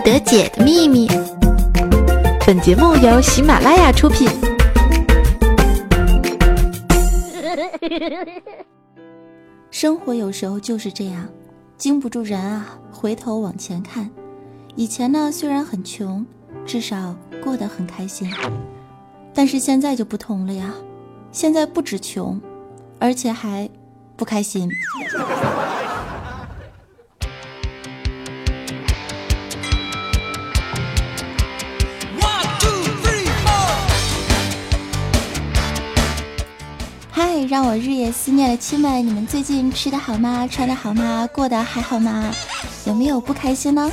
得解的秘密。本节目由喜马拉雅出品。生活有时候就是这样，经不住人啊，回头往前看。以前呢，虽然很穷，至少过得很开心。但是现在就不同了呀，现在不止穷，而且还不开心。嗨，让我日夜思念的亲们，你们最近吃的好吗？穿的好吗？过得还好吗？有没有不开心呢？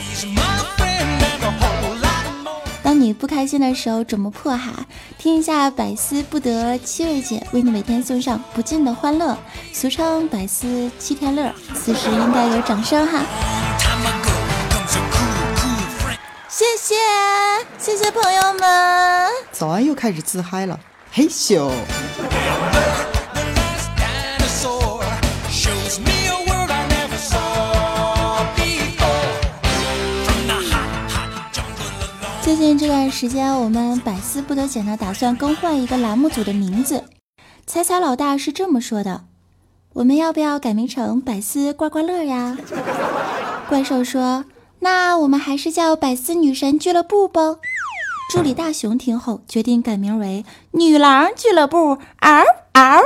当你不开心的时候，怎么破哈？听一下百思不得七位姐为你每天送上不尽的欢乐，俗称百思七天乐。此时应该有掌声哈！谢谢谢谢朋友们！早安又开始自嗨了，嘿咻！最近这段时间，我们百思不得解呢，打算更换一个栏目组的名字。彩彩老大是这么说的：“我们要不要改名成百思刮刮乐呀？”怪兽说：“那我们还是叫百思女神俱乐部吧。”助理大熊听后决定改名为女郎俱乐部。嗷嗷！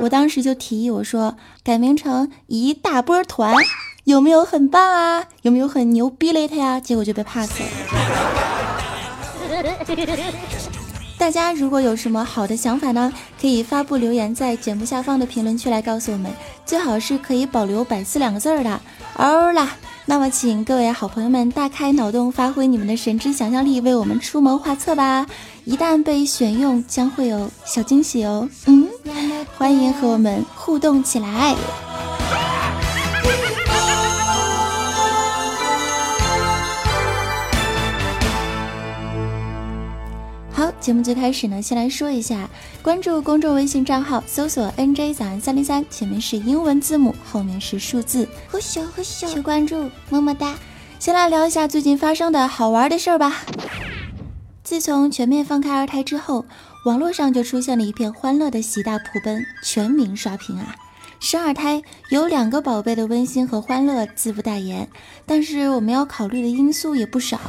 我当时就提议我说：“改名成一大波团。”有没有很棒啊？有没有很牛逼嘞他呀？结果就被 pass 了。大家如果有什么好的想法呢，可以发布留言在节目下方的评论区来告诉我们，最好是可以保留“百思”两个字儿的。哦啦，那么请各位好朋友们大开脑洞，发挥你们的神之想象力，为我们出谋划策吧！一旦被选用，将会有小惊喜哦。嗯，欢迎和我们互动起来。节目最开始呢，先来说一下，关注公众微信账号，搜索 “nj 早安三零三”，前面是英文字母，后面是数字，呵咻呵咻，求关注，么么哒。先来聊一下最近发生的好玩的事儿吧。自从全面放开二胎之后，网络上就出现了一片欢乐的喜大普奔，全民刷屏啊！生二胎有两个宝贝的温馨和欢乐，自不待言。但是我们要考虑的因素也不少，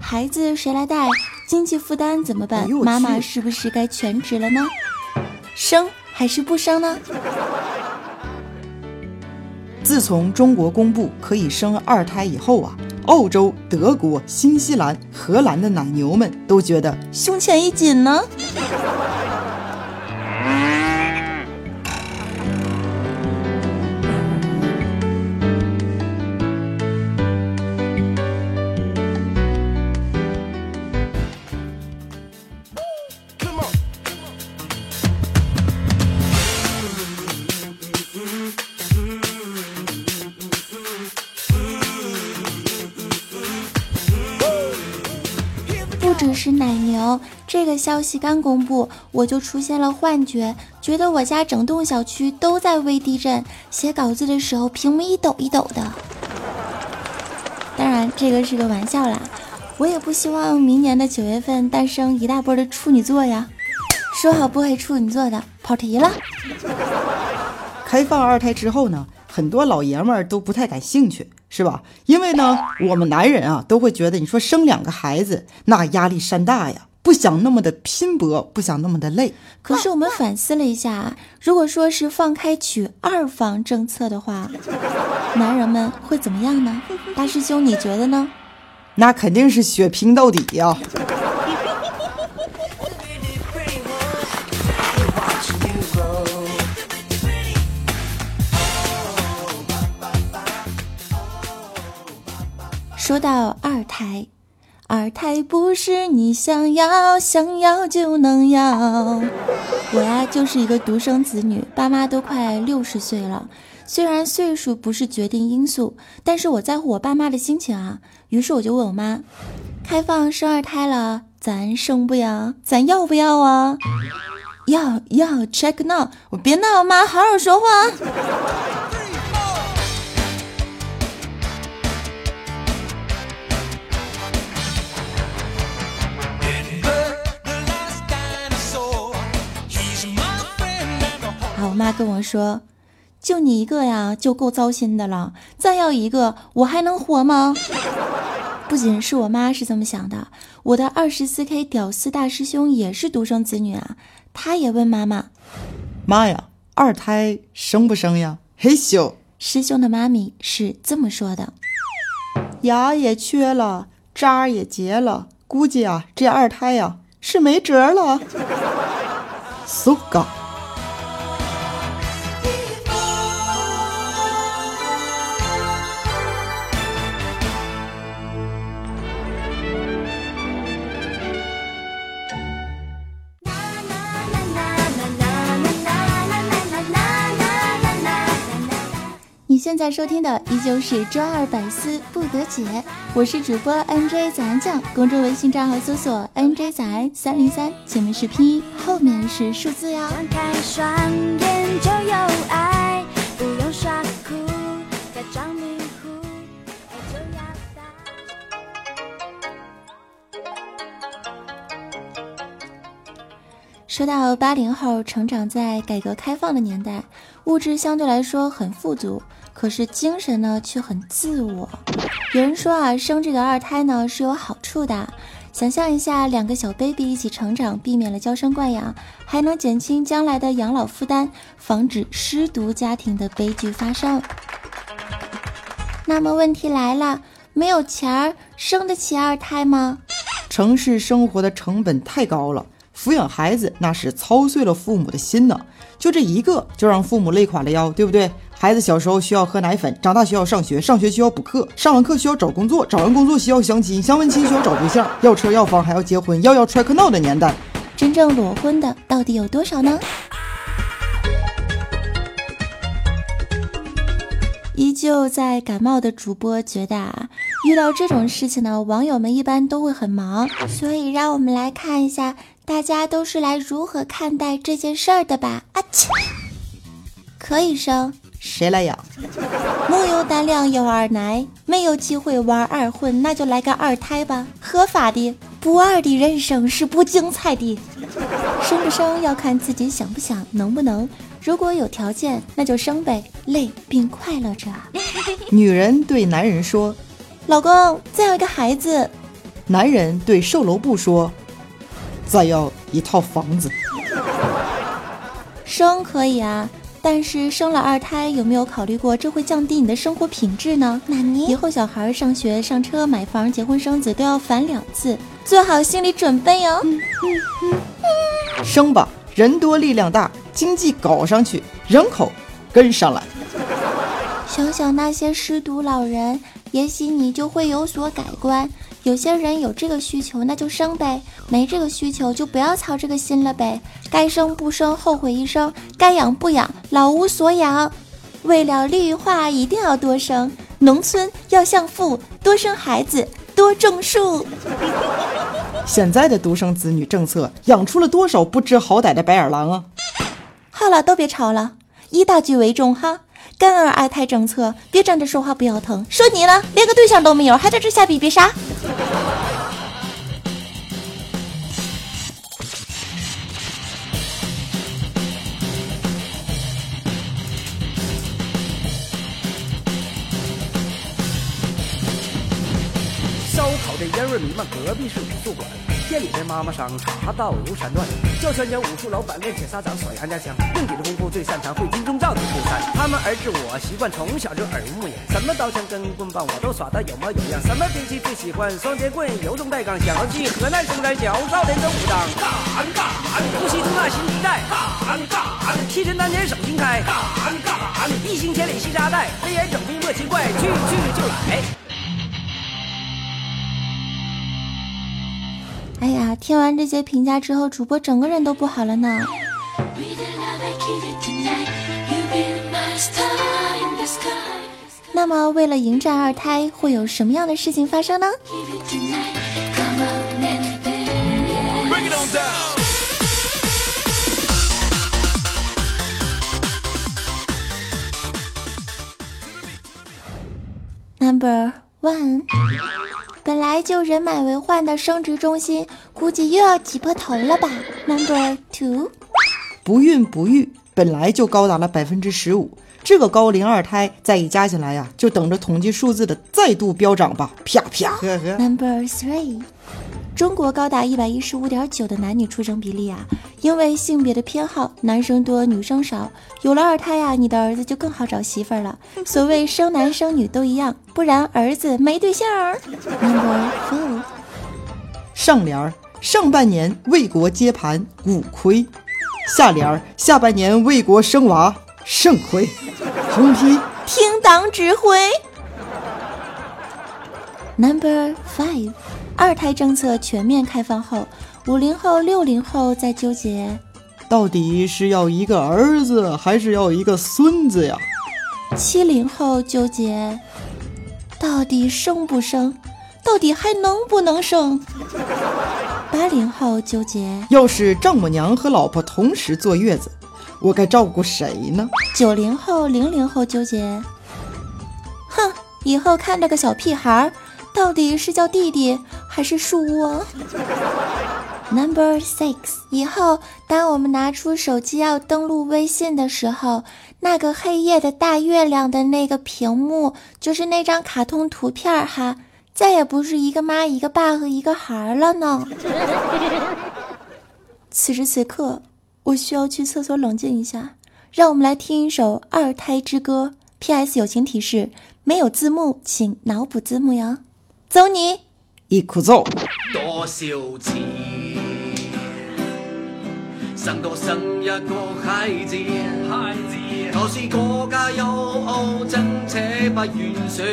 孩子谁来带？经济负担怎么办？妈妈是不是该全职了呢？生还是不生呢？自从中国公布可以生二胎以后啊，澳洲、德国、新西兰、荷兰的奶牛们都觉得胸前一紧呢。这个消息刚公布，我就出现了幻觉，觉得我家整栋小区都在微地震。写稿子的时候，屏幕一抖一抖的。当然，这个是个玩笑啦，我也不希望明年的九月份诞生一大波的处女座呀。说好不会处女座的，跑题了。开放二胎之后呢，很多老爷们儿都不太感兴趣。是吧？因为呢，我们男人啊都会觉得，你说生两个孩子那压力山大呀，不想那么的拼搏，不想那么的累。可是我们反思了一下，如果说是放开娶二房政策的话，男人们会怎么样呢？大师兄，你觉得呢？那肯定是血拼到底呀！说到二胎，二胎不是你想要想要就能要。我呀就是一个独生子女，爸妈都快六十岁了。虽然岁数不是决定因素，但是我在乎我爸妈的心情啊。于是我就问我妈：开放生二胎了，咱生不要？咱要不要啊？要要，check now！我别闹，妈，好好说话。妈跟我说：“就你一个呀，就够糟心的了。再要一个，我还能活吗？”不仅是我妈是这么想的，我的二十四 K 屌丝大师兄也是独生子女啊。他也问妈妈：“妈呀，二胎生不生呀？”嘿咻，师兄的妈咪是这么说的：“牙也缺了，渣也结了，估计啊，这二胎呀是没辙了。”苏嘎。现在收听的依旧是周二百思不得解，我是主播 NJ 早安酱，公众微信账号搜索 NJ 早安三零三，前面是拼音，后面是数字哟。说到八零后成长在改革开放的年代，物质相对来说很富足。可是精神呢却很自我。有人说啊，生这个二胎呢是有好处的。想象一下，两个小 baby 一起成长，避免了娇生惯养，还能减轻将来的养老负担，防止失独家庭的悲剧发生。那么问题来了，没有钱儿生得起二胎吗？城市生活的成本太高了，抚养孩子那是操碎了父母的心呢。就这一个，就让父母累垮了腰，对不对？孩子小时候需要喝奶粉，长大需要上学，上学需要补课，上完课需要找工作，找完工作需要相亲，相完亲需要找对象，要车要房还要结婚，要要 track now 的年代，真正裸婚的到底有多少呢？依旧在感冒的主播觉得啊，遇到这种事情呢，网友们一般都会很忙，所以让我们来看一下，大家都是来如何看待这件事儿的吧。啊切，可以生。谁来养？木有胆量有二奶，没有机会玩二婚，那就来个二胎吧，合法的。不二的人生是不精彩的。生不生要看自己想不想，能不能。如果有条件，那就生呗，累并快乐着。女人对男人说：“老公，再要一个孩子。”男人对售楼部说：“再要一套房子。”生可以啊。但是生了二胎，有没有考虑过这会降低你的生活品质呢？那你以后小孩上学、上车、买房、结婚、生子都要烦两次，做好心理准备哦。生吧，人多力量大，经济搞上去，人口跟上来。想想那些失独老人，也许你就会有所改观。有些人有这个需求，那就生呗；没这个需求，就不要操这个心了呗。该生不生，后悔一生；该养不养，老无所养。为了绿化，一定要多生。农村要像富，多生孩子，多种树。现在的独生子女政策，养出了多少不知好歹的白眼狼啊！好了，都别吵了，以大局为重哈。干儿二胎政策，别站着说话不腰疼。说你呢，连个对象都没有，还在这瞎逼逼啥？烧烤的烟味弥漫，隔壁是美术馆。店里的妈妈桑茶道如山断，教拳脚武术老板练铁砂掌甩杨家枪，硬底的功夫最擅长会金钟罩的出山。他们儿子我习惯从小就耳濡目染，什么刀枪跟棍棒我都耍得有模有样。什么兵器最喜欢双截棍，有种带钢。想要去河南省胆小，少年真武当。干干，呼吸中那新皮带。干干，气沉丹田手心开。干干，一星千里系扎带，飞檐整壁莫奇怪，去去就来。哎呀，听完这些评价之后，主播整个人都不好了呢。那么，为了迎战二胎，会有什么样的事情发生呢？Number one。本来就人满为患的生殖中心，估计又要挤破头了吧？Number two，不孕不育，本来就高达了百分之十五，这个高龄二胎再一加起来呀，就等着统计数字的再度飙涨吧！啪啪，呵呵。Number three，中国高达一百一十五点九的男女出生比例啊，因为性别的偏好，男生多女生少。有了二胎呀，你的儿子就更好找媳妇儿了。所谓生男生女都一样，不然儿子没对象。Number four，上联儿上半年为国接盘骨亏，下联儿下半年为国生娃肾亏。横批听党指挥。Number five，二胎政策全面开放后，五零后、六零后在纠结，到底是要一个儿子还是要一个孙子呀？七零后纠结，到底生不生，到底还能不能生？八零后纠结，要是丈母娘和老婆同时坐月子，我该照顾谁呢？九零后、零零后纠结，哼，以后看着个小屁孩儿，到底是叫弟弟还是树窝？Number six，以后当我们拿出手机要登录微信的时候，那个黑夜的大月亮的那个屏幕，就是那张卡通图片哈，再也不是一个妈、一个爸和一个孩儿了呢。此时此刻，我需要去厕所冷静一下。让我们来听一首《二胎之歌》。P.S. 友情提示：没有字幕，请脑补字幕哟。走你！一哭走。多少次生多生一個孩子，孩子，可是國家有政策不完善，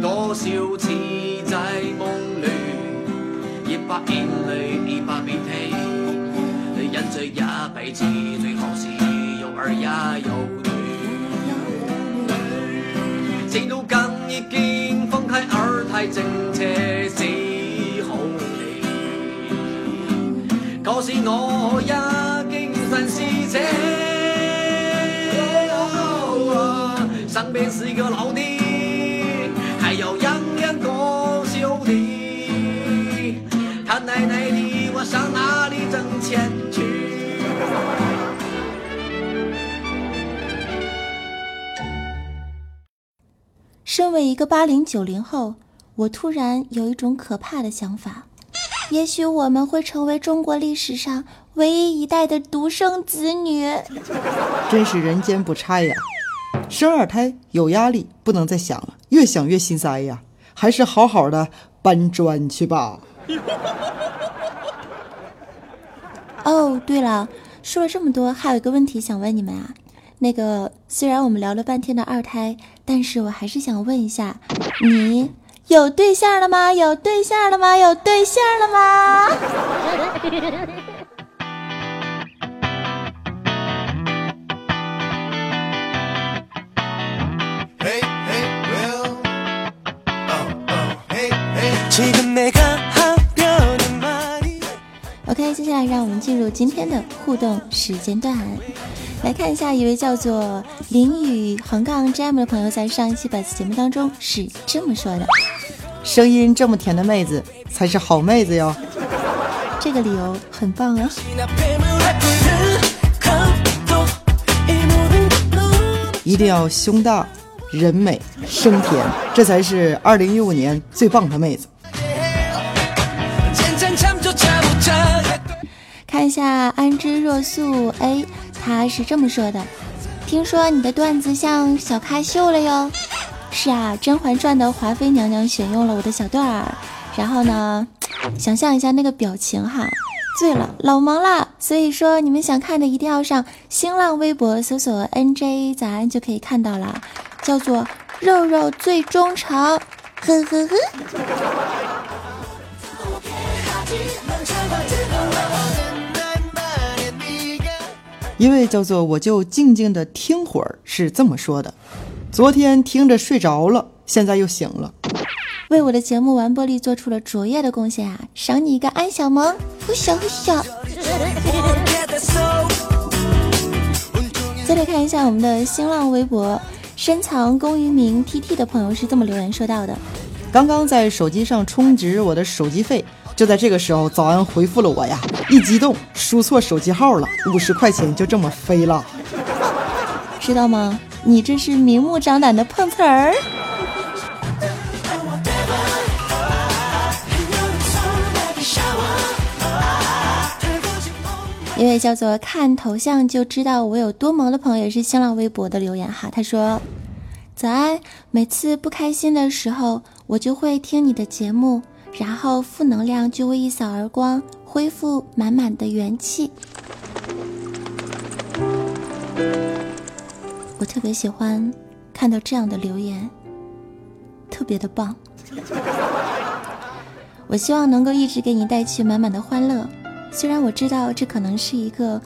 多少次在夢裏，一把眼淚一把鼻涕，人這一輩子最好是有兒也有女。政都更已經放開二胎政策是好理，可是我也經常是這，身邊是個老的，還要養兩個小的，他奶奶的我上哪裡掙錢去？身为一个八零九零后，我突然有一种可怕的想法，也许我们会成为中国历史上唯一一代的独生子女。真是人间不拆呀！生二胎有压力，不能再想了，越想越心塞呀，还是好好的搬砖去吧。哦，对了，说了这么多，还有一个问题想问你们啊。那个，虽然我们聊了半天的二胎，但是我还是想问一下，你有对象了吗？有对象了吗？有对象了吗？OK，接下来让我们进入今天的互动时间段，来看一下一位叫做林雨横杠 JM 的朋友在上一期本次节目当中是这么说的。声音这么甜的妹子才是好妹子哟。这个理由很棒哦一定要胸大人美声甜这才是二零一五年最棒的妹子。看一下安之若素 a 她是这么说的。听说你的段子像小咖秀了哟。是啊，《甄嬛传》的华妃娘娘选用了我的小段儿，然后呢，想象一下那个表情哈，醉了，老萌了。所以说，你们想看的一定要上新浪微博搜索 NJ 早安就可以看到了，叫做“肉肉最忠诚”，呵呵呵。一位叫做我就静静的听会儿是这么说的：昨天听着睡着了，现在又醒了。为我的节目完播率做出了卓越的贡献啊！赏你一个安小萌，呼小呼小。再来看一下我们的新浪微博，深藏功与名 TT 的朋友是这么留言说到的：刚刚在手机上充值我的手机费，就在这个时候，早安回复了我呀，一激动输错手机号了，五十块钱就这么飞了。知道吗？你这是明目张胆的碰瓷儿。一位叫做“看头像就知道我有多萌”的朋友也是新浪微博的留言哈，他说：“早安，每次不开心的时候，我就会听你的节目，然后负能量就会一扫而光，恢复满满的元气。”我特别喜欢看到这样的留言，特别的棒。我希望能够一直给你带去满满的欢乐。虽然我知道这可能是一个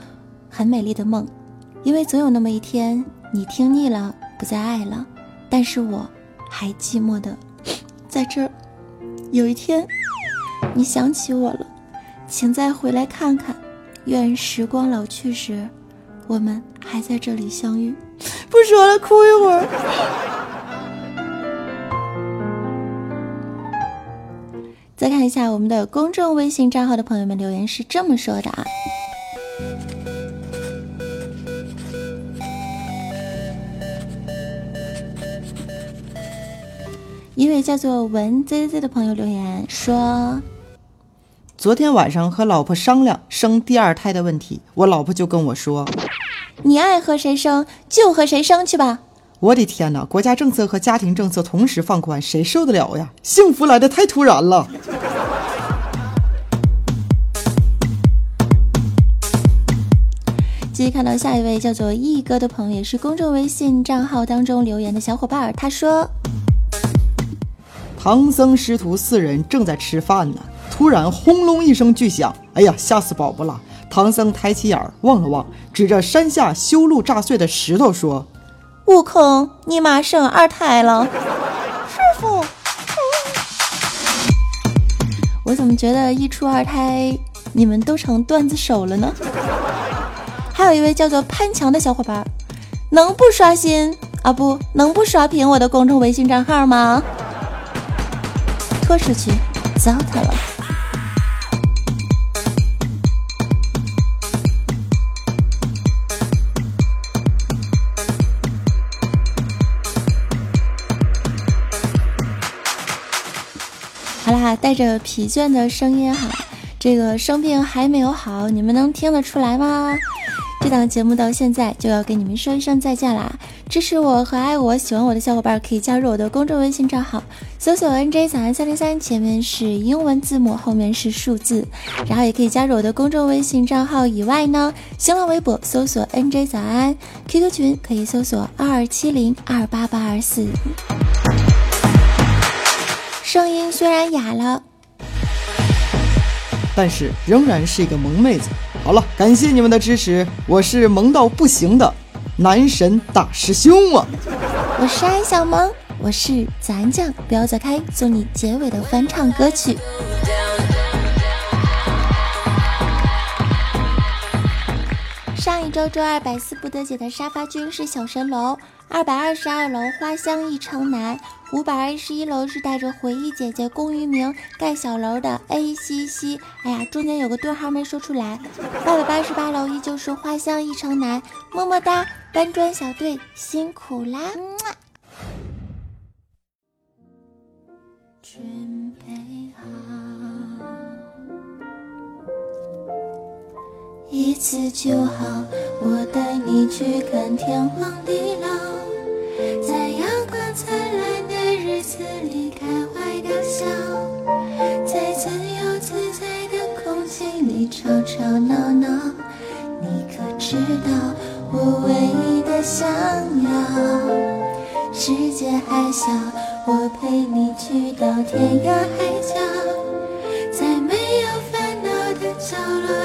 很美丽的梦，因为总有那么一天你听腻了，不再爱了，但是我还寂寞的在这儿。有一天你想起我了，请再回来看看。愿时光老去时，我们还在这里相遇。不说了，哭一会儿。再看一下我们的公众微信账号的朋友们留言是这么说的啊，一位叫做文 zz 的朋友留言说，昨天晚上和老婆商量生第二胎的问题，我老婆就跟我说：“你爱和谁生就和谁生去吧。”我的天哪！国家政策和家庭政策同时放宽，谁受得了呀？幸福来的太突然了。继续看到下一位叫做毅哥的朋友，也是公众微信账号当中留言的小伙伴，他说：“唐僧师徒四人正在吃饭呢，突然轰隆一声巨响，哎呀，吓死宝宝了！唐僧抬起眼儿望了望，指着山下修路炸碎的石头说。”悟空，你妈生二胎了，师傅。我怎么觉得一出二胎，你们都成段子手了呢？还有一位叫做潘强的小伙伴，能不刷新啊？不能不刷屏我的公众微信账号吗？拖出去，糟蹋了。带着疲倦的声音哈，这个生病还没有好，你们能听得出来吗？这档节目到现在就要跟你们说一声再见啦！支持我和爱我、喜欢我的小伙伴可以加入我的公众微信账号，搜索 NJ 早安三零三，前面是英文字母，后面是数字，然后也可以加入我的公众微信账号以外呢，新浪微博搜索 NJ 早安，QQ 群可以搜索二二七零二八八二四。虽然哑了，但是仍然是一个萌妹子。好了，感谢你们的支持，我是萌到不行的男神大师兄啊！我是安小萌，我是咱酱，不要走开，送你结尾的翻唱歌曲。上一周周二百思不得解的沙发君是小神龙，二百二十二楼花香一城南。五百二十一楼是带着回忆姐姐龚于明盖小楼的 A C C，哎呀，中间有个对号没说出来。八百八十八楼依旧是花香一城南，么么哒，搬砖小队辛苦啦！一次就好，我带你去看天荒地老，在阳光灿烂的。日子里开怀大笑，在自由自在的空气里吵吵闹闹。你可知道我唯一的想要？世界还小，我陪你去到天涯海角，在没有烦恼的角落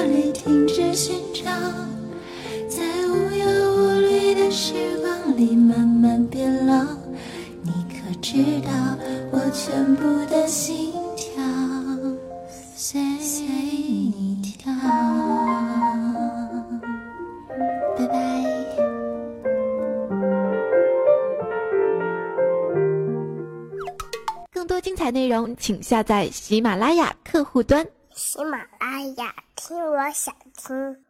寻找，在无忧无虑的时光里慢慢变老。你可知道我全部的心跳随你跳。拜拜。更多精彩内容，请下载喜马拉雅客户端。喜马拉雅，听我想听。